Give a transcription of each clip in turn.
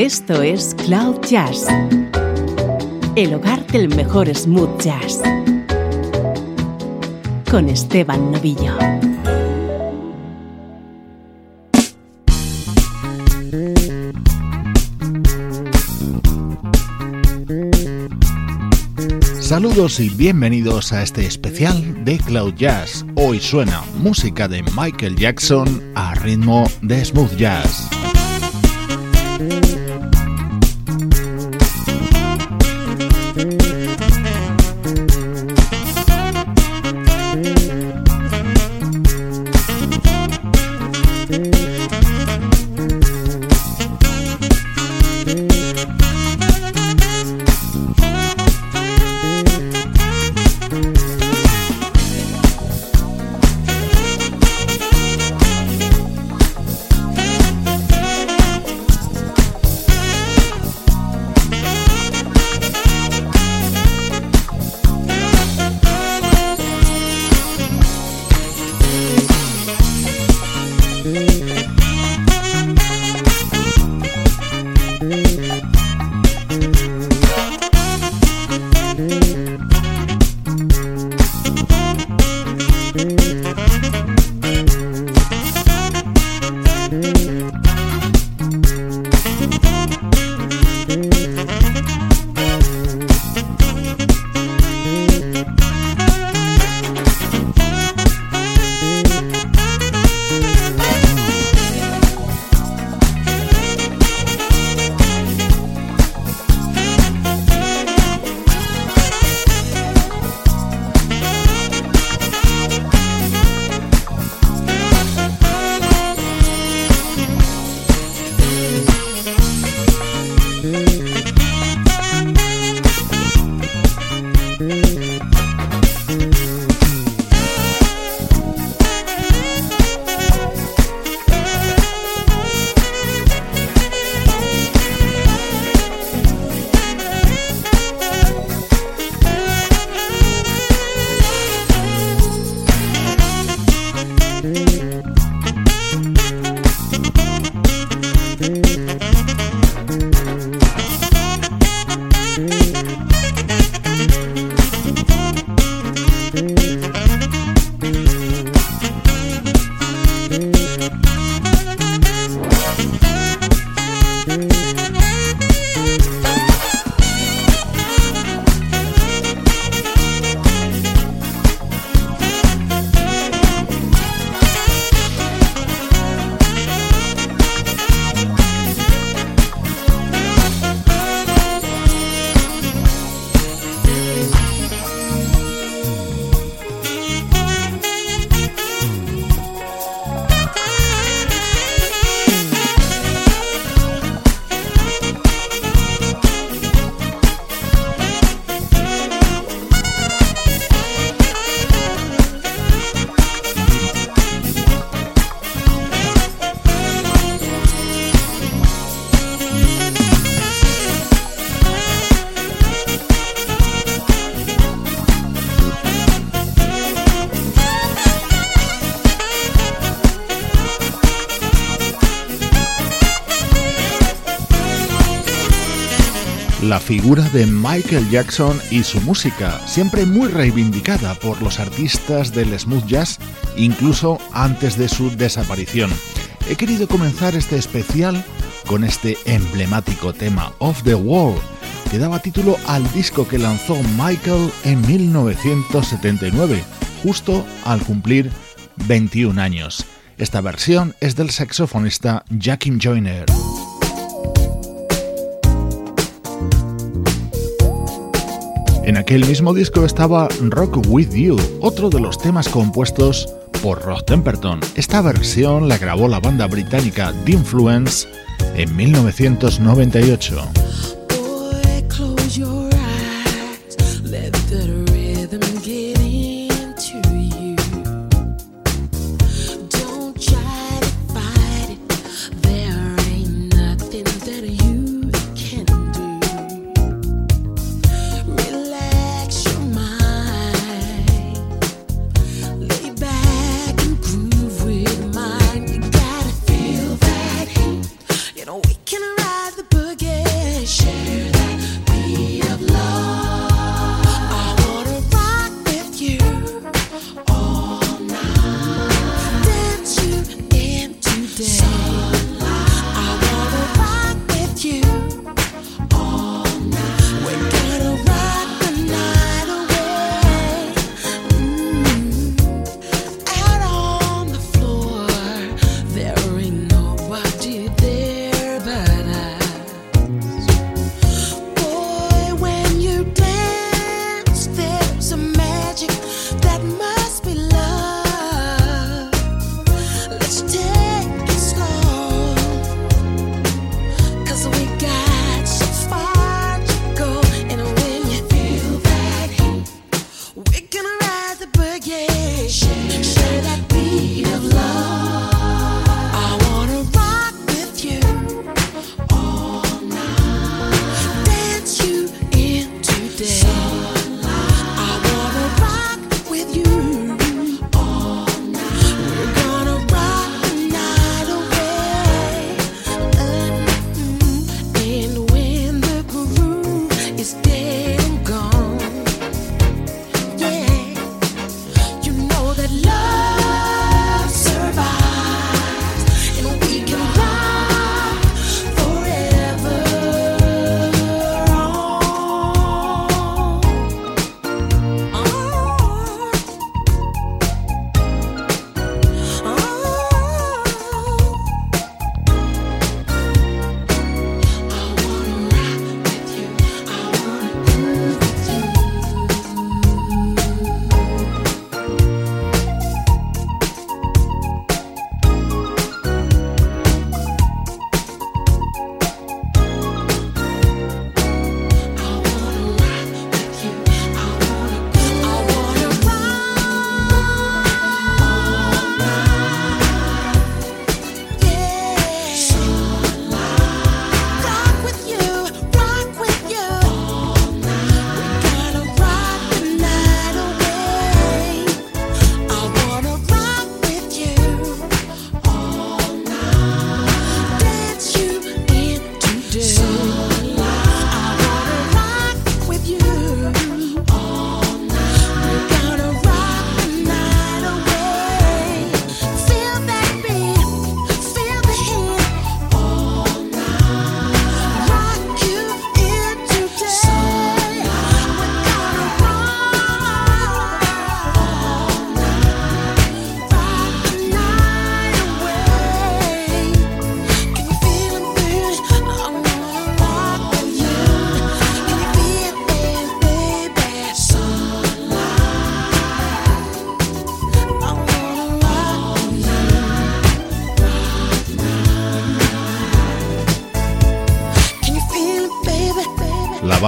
Esto es Cloud Jazz, el hogar del mejor smooth jazz, con Esteban Novillo. Saludos y bienvenidos a este especial de Cloud Jazz. Hoy suena música de Michael Jackson a ritmo de smooth jazz. La figura de Michael Jackson y su música, siempre muy reivindicada por los artistas del smooth jazz, incluso antes de su desaparición. He querido comenzar este especial con este emblemático tema Off the Wall, que daba título al disco que lanzó Michael en 1979, justo al cumplir 21 años. Esta versión es del saxofonista Jackie Joyner. En aquel mismo disco estaba Rock With You, otro de los temas compuestos por Ross Temperton. Esta versión la grabó la banda británica The Influence en 1998.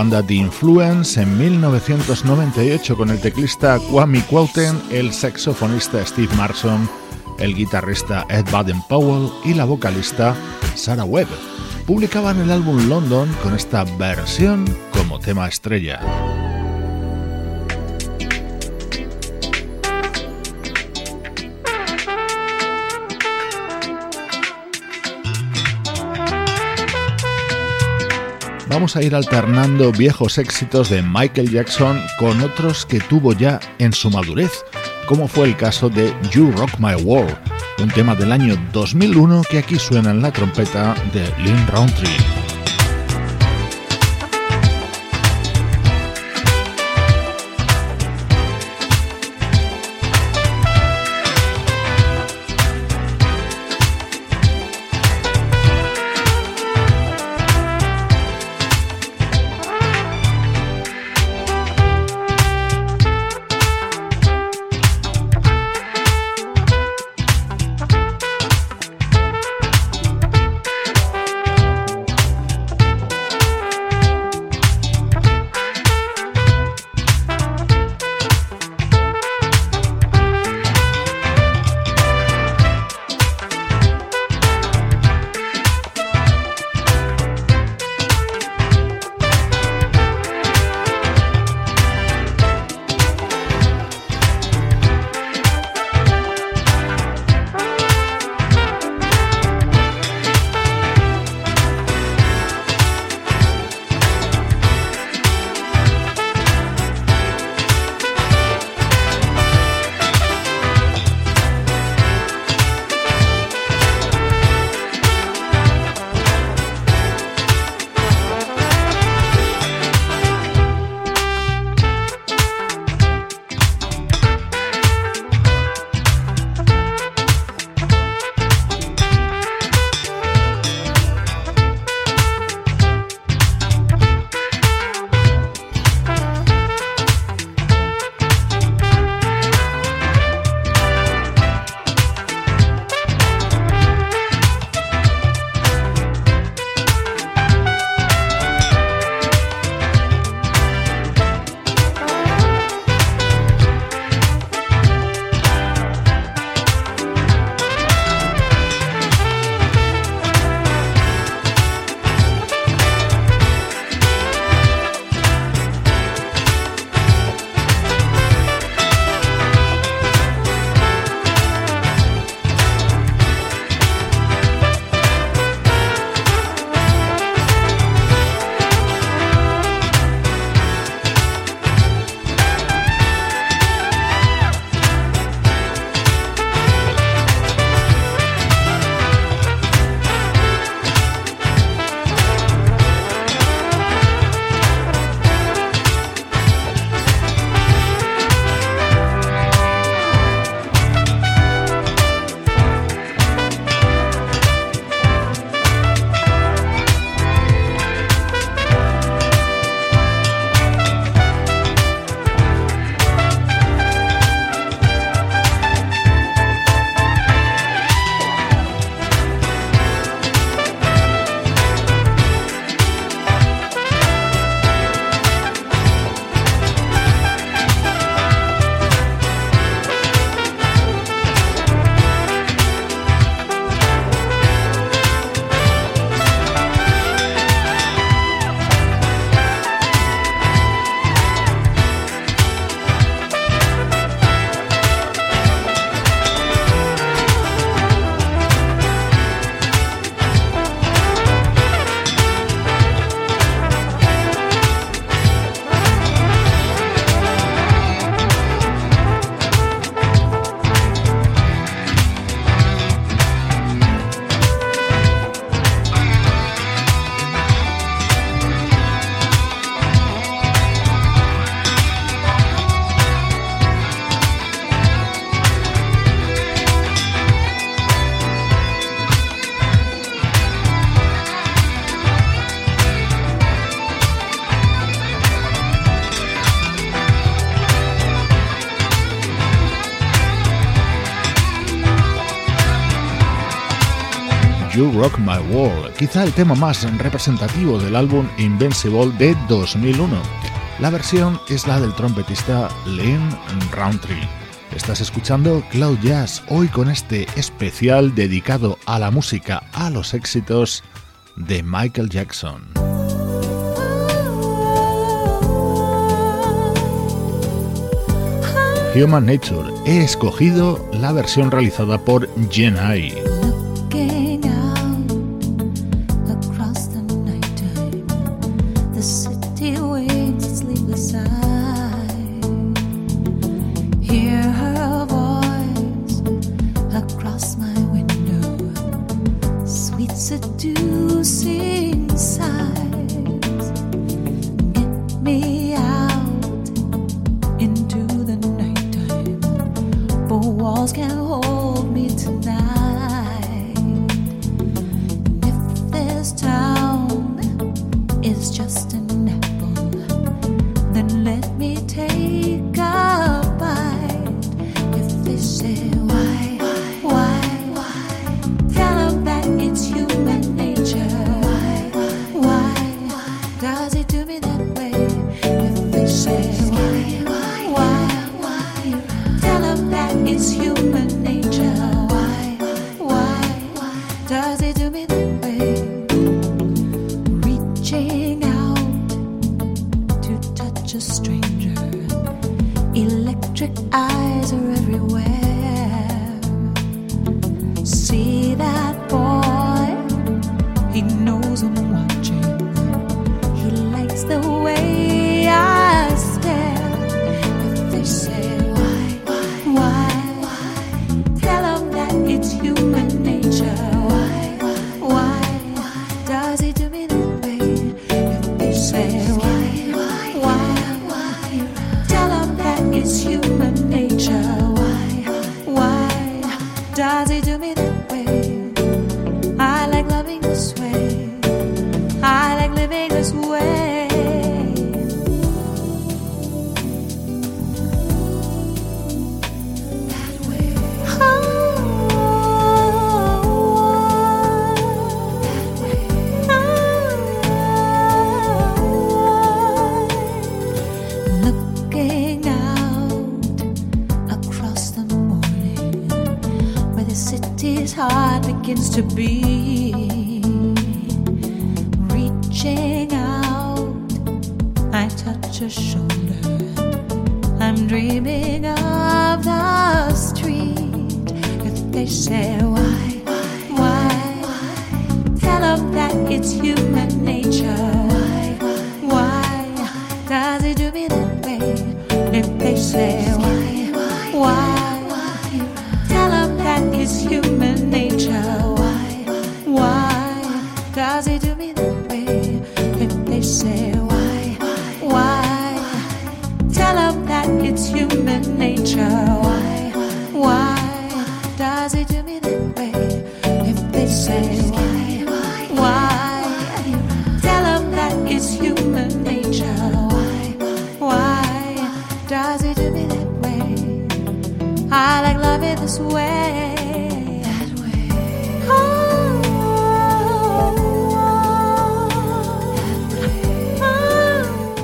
Banda The Influence en 1998 con el teclista Kwame Quauten, el saxofonista Steve Marson, el guitarrista Ed Baden-Powell y la vocalista Sarah Webb. Publicaban el álbum London con esta versión como tema estrella. Vamos a ir alternando viejos éxitos de Michael Jackson con otros que tuvo ya en su madurez, como fue el caso de You Rock My World, un tema del año 2001 que aquí suena en la trompeta de Lynn Roundtree. You Rock My World, quizá el tema más representativo del álbum Invincible de 2001. La versión es la del trompetista Lynn Roundtree. Estás escuchando Cloud Jazz hoy con este especial dedicado a la música, a los éxitos de Michael Jackson. Human Nature. He escogido la versión realizada por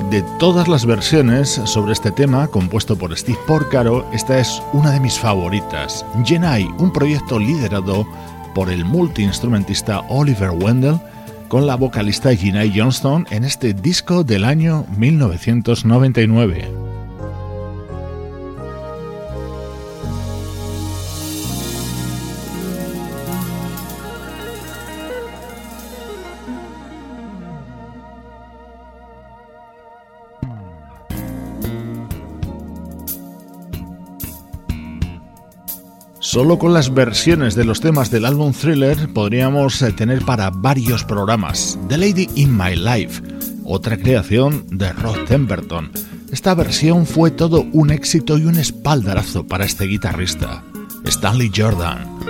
De todas las versiones sobre este tema, compuesto por Steve Porcaro, esta es una de mis favoritas. Genai, un proyecto liderado por el multiinstrumentista Oliver Wendell, con la vocalista Genai Johnston en este disco del año 1999. Solo con las versiones de los temas del álbum Thriller podríamos eh, tener para varios programas. The Lady in My Life, otra creación de Rod Temperton. Esta versión fue todo un éxito y un espaldarazo para este guitarrista, Stanley Jordan.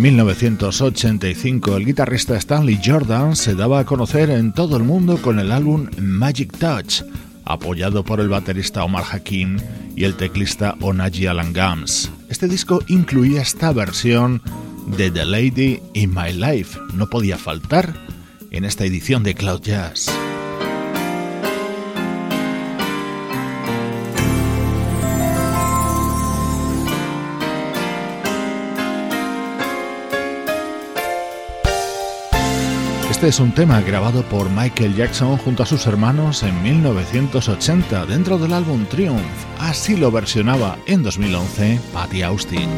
En 1985 el guitarrista Stanley Jordan se daba a conocer en todo el mundo con el álbum Magic Touch, apoyado por el baterista Omar Hakim y el teclista Onaji Alan Gams. Este disco incluía esta versión de The Lady in My Life, no podía faltar en esta edición de Cloud Jazz. Este es un tema grabado por Michael Jackson junto a sus hermanos en 1980 dentro del álbum Triumph. Así lo versionaba en 2011 Patty Austin.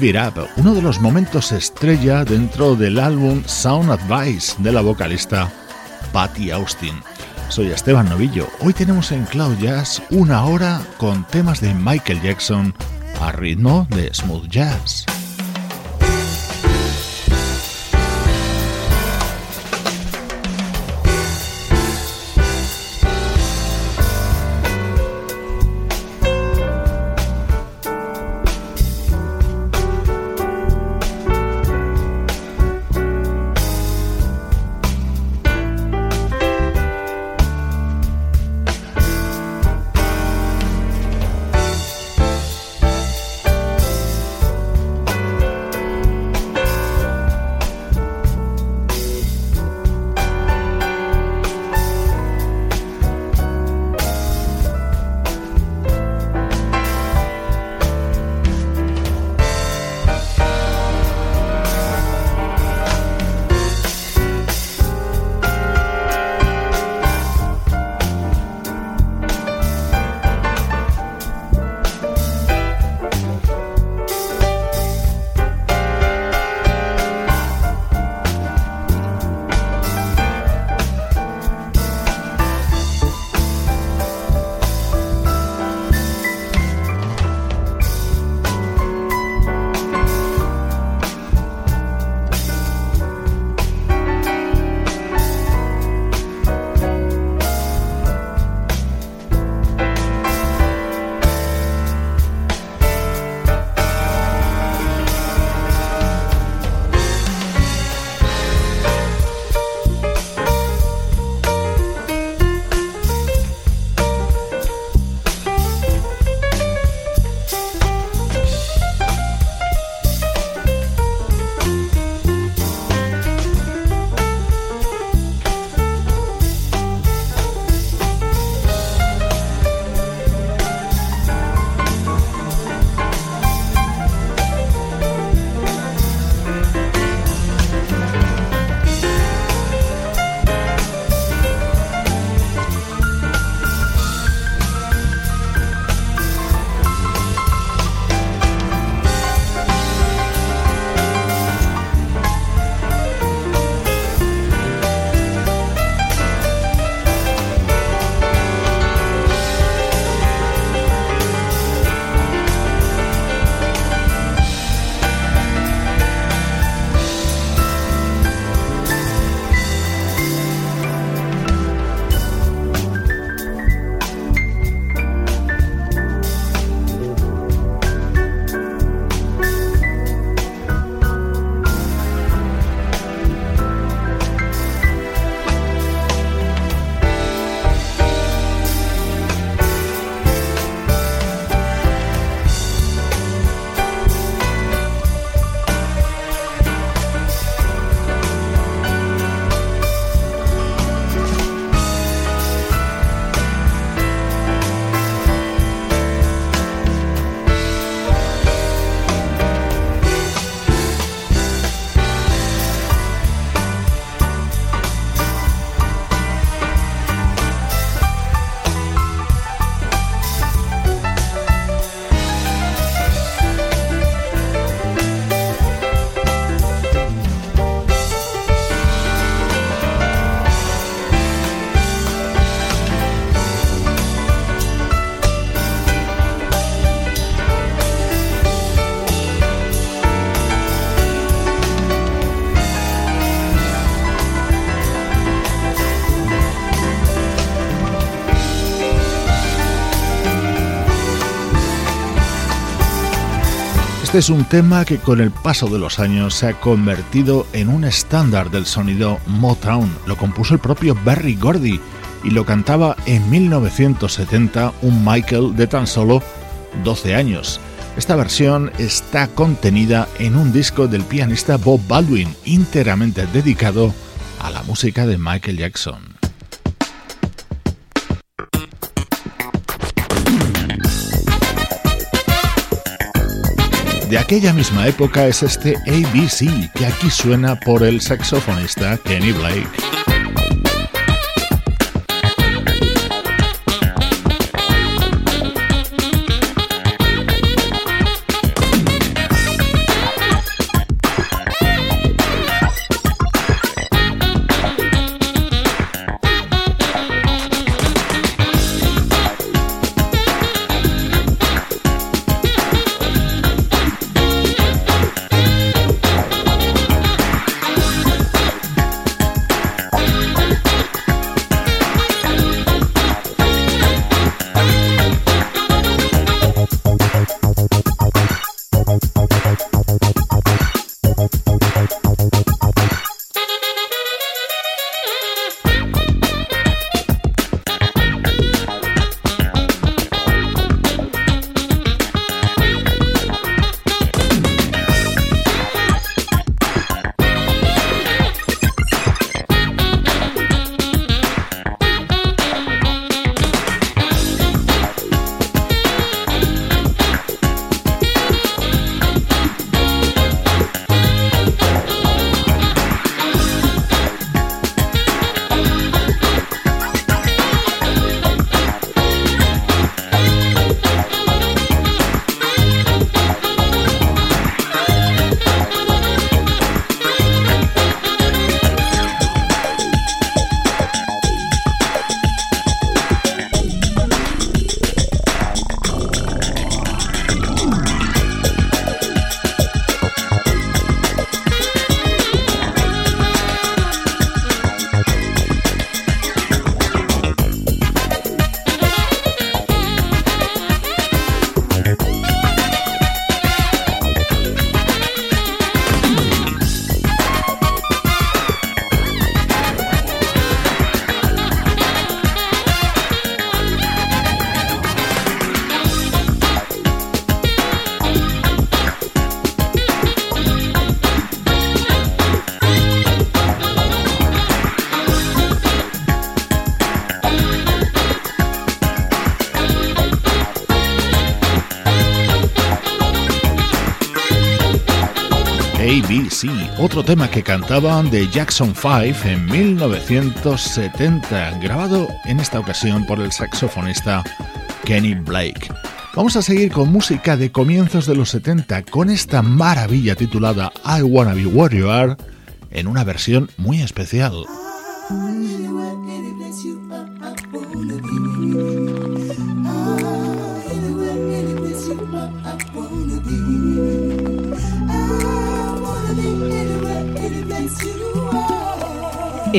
Give uno de los momentos estrella dentro del álbum Sound Advice de la vocalista Patty Austin. Soy Esteban Novillo. Hoy tenemos en Cloud Jazz una hora con temas de Michael Jackson a ritmo de smooth jazz. Este es un tema que con el paso de los años se ha convertido en un estándar del sonido Motown. Lo compuso el propio Barry Gordy y lo cantaba en 1970 un Michael de tan solo 12 años. Esta versión está contenida en un disco del pianista Bob Baldwin, íntegramente dedicado a la música de Michael Jackson. De aquella misma época es este ABC que aquí suena por el saxofonista Kenny Blake. Otro tema que cantaban de Jackson 5 en 1970, grabado en esta ocasión por el saxofonista Kenny Blake. Vamos a seguir con música de comienzos de los 70 con esta maravilla titulada I Wanna Be Warrior en una versión muy especial.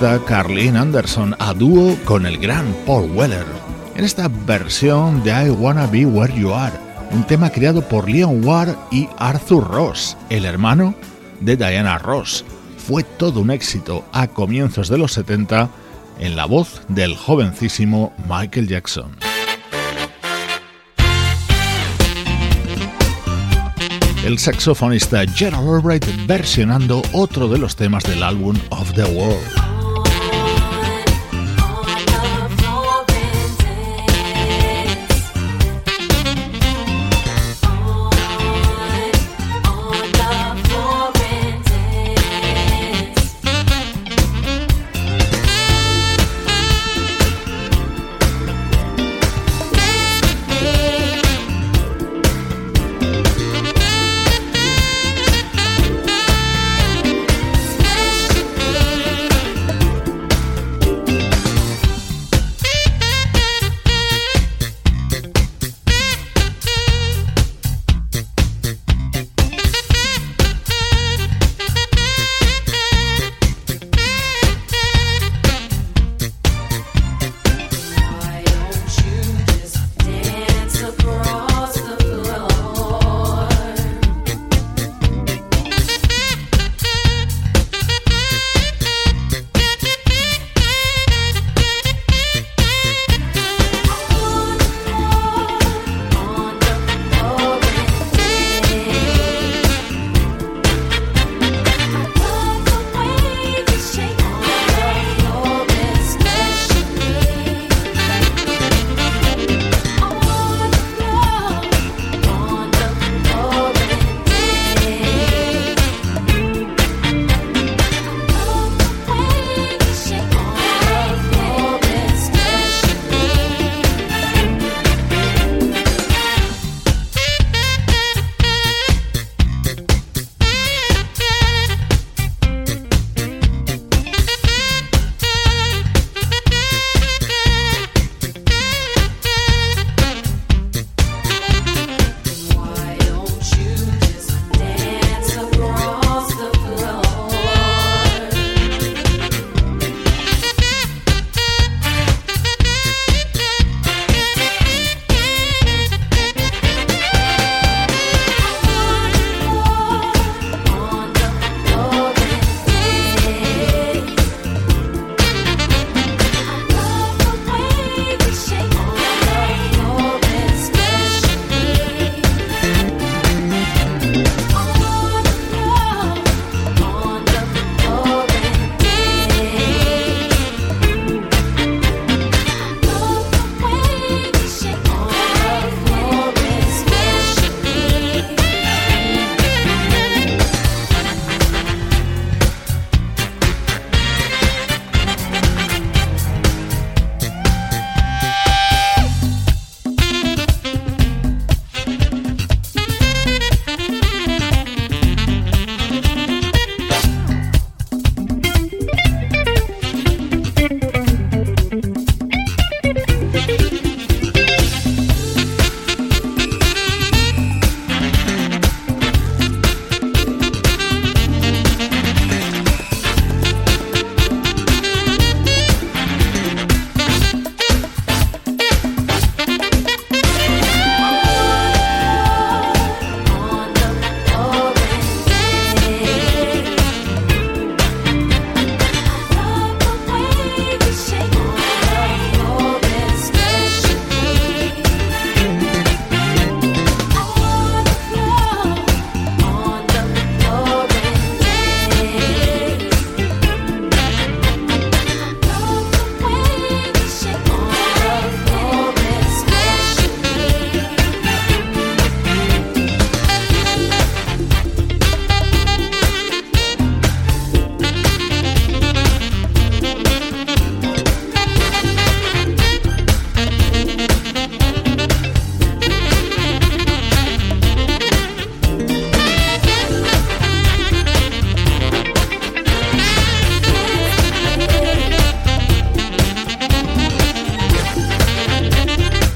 Carlene Anderson a dúo con el gran Paul Weller, en esta versión de I Wanna Be Where You Are, un tema creado por Leon Ward y Arthur Ross, el hermano de Diana Ross. Fue todo un éxito a comienzos de los 70 en la voz del jovencísimo Michael Jackson. el saxofonista Gerald Albright versionando otro de los temas del álbum Of the World.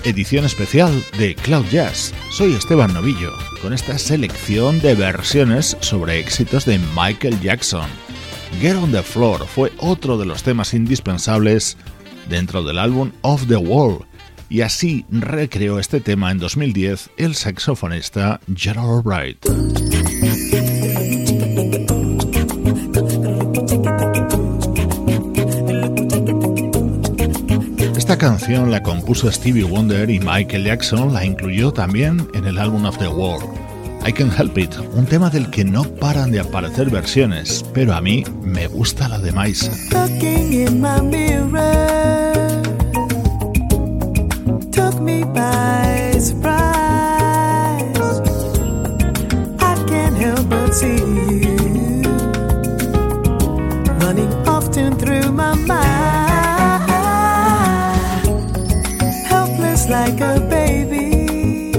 Especial de Cloud Jazz. Soy Esteban Novillo, con esta selección de versiones sobre éxitos de Michael Jackson. Get on the Floor fue otro de los temas indispensables dentro del álbum Off the Wall, y así recreó este tema en 2010 el saxofonista Gerald Wright. Esta canción la compuso Stevie Wonder y Michael Jackson la incluyó también en el álbum of the World. I Can Help It, un tema del que no paran de aparecer versiones, pero a mí me gusta la de Maisa. like a baby.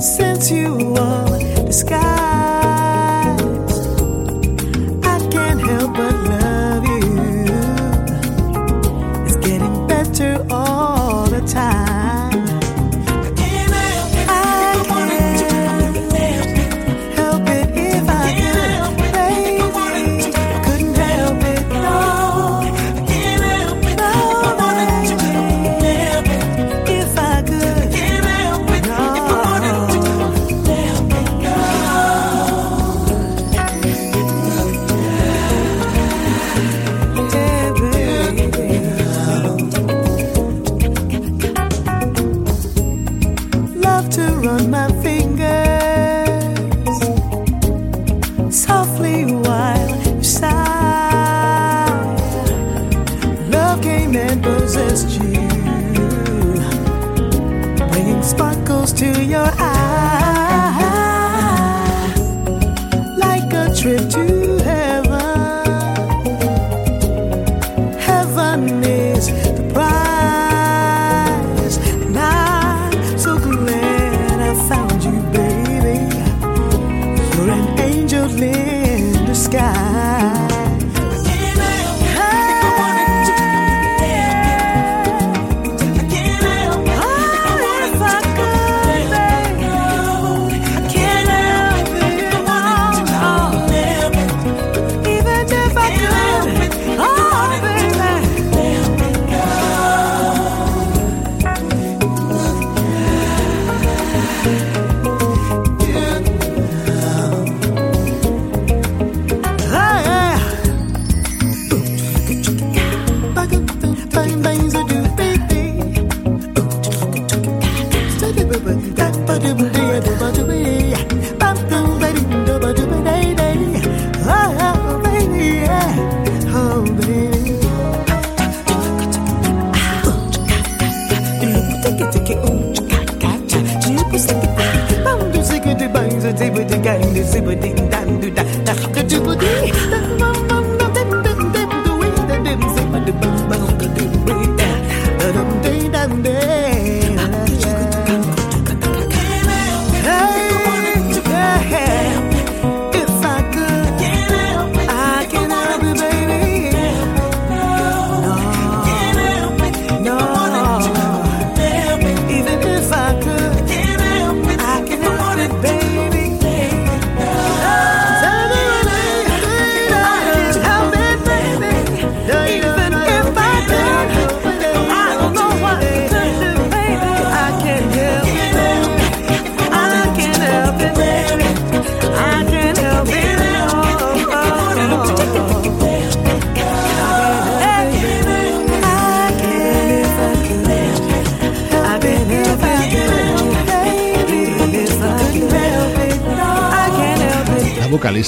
Since you are the sky.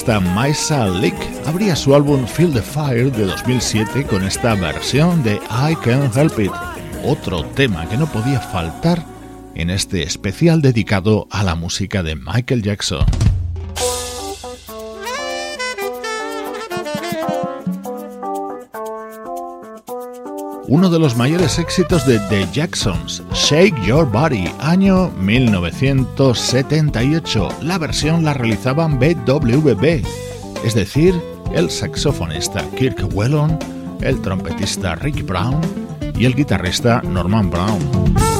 Vocalista Maisa Lick abría su álbum Feel the Fire de 2007 con esta versión de I Can't Help It, otro tema que no podía faltar en este especial dedicado a la música de Michael Jackson. Uno de los mayores éxitos de The Jacksons, Shake Your Body, año 1978. La versión la realizaban BWB, es decir, el saxofonista Kirk Whelan, el trompetista Rick Brown y el guitarrista Norman Brown.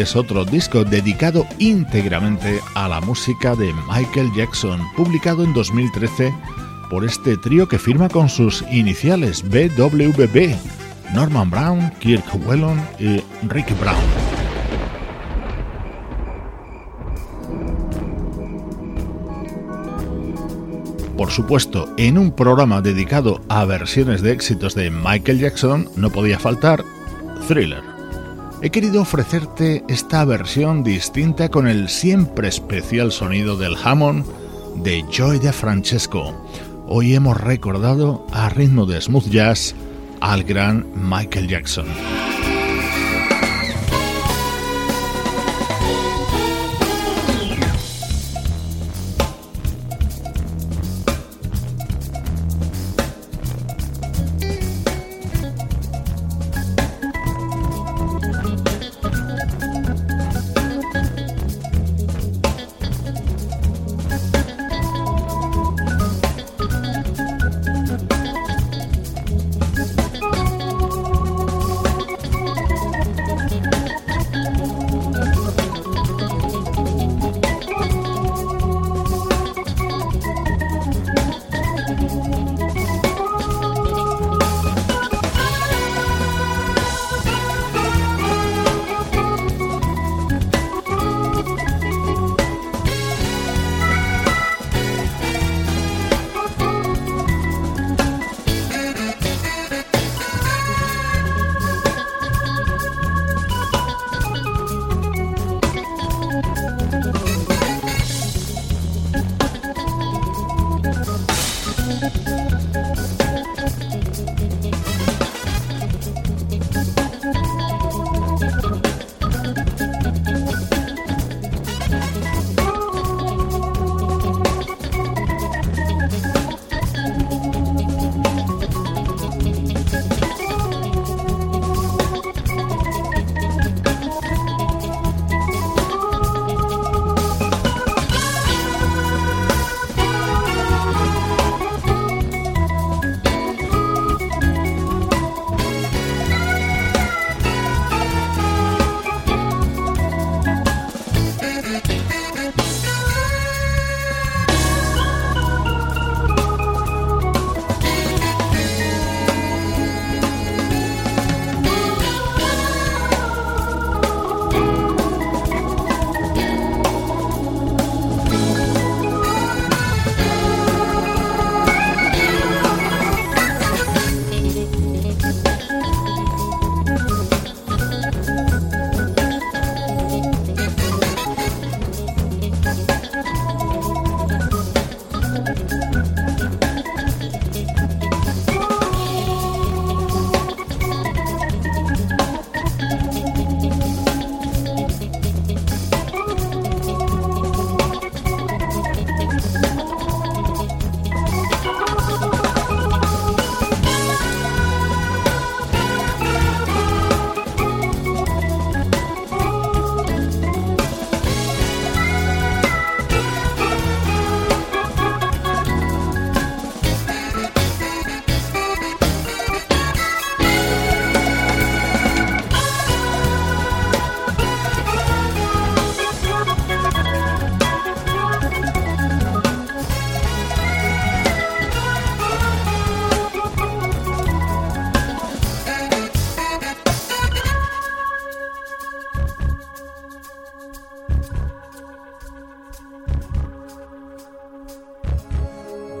Es otro disco dedicado íntegramente a la música de Michael Jackson, publicado en 2013 por este trío que firma con sus iniciales BWB, Norman Brown, Kirk Whelan y Ricky Brown. Por supuesto, en un programa dedicado a versiones de éxitos de Michael Jackson no podía faltar Thriller. He querido ofrecerte esta versión distinta con el siempre especial sonido del Hammond de Joy de Francesco. Hoy hemos recordado a ritmo de smooth jazz al gran Michael Jackson.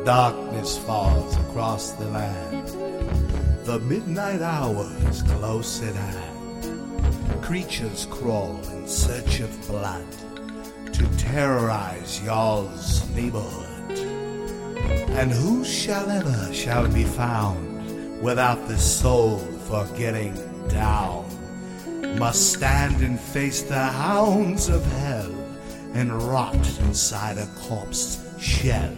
Darkness falls across the land. The midnight hour is close at hand. Creatures crawl in search of blood to terrorize y'all's neighborhood. And who shall ever shall be found without the soul for getting down? Must stand and face the hounds of hell and rot inside a corpse shell.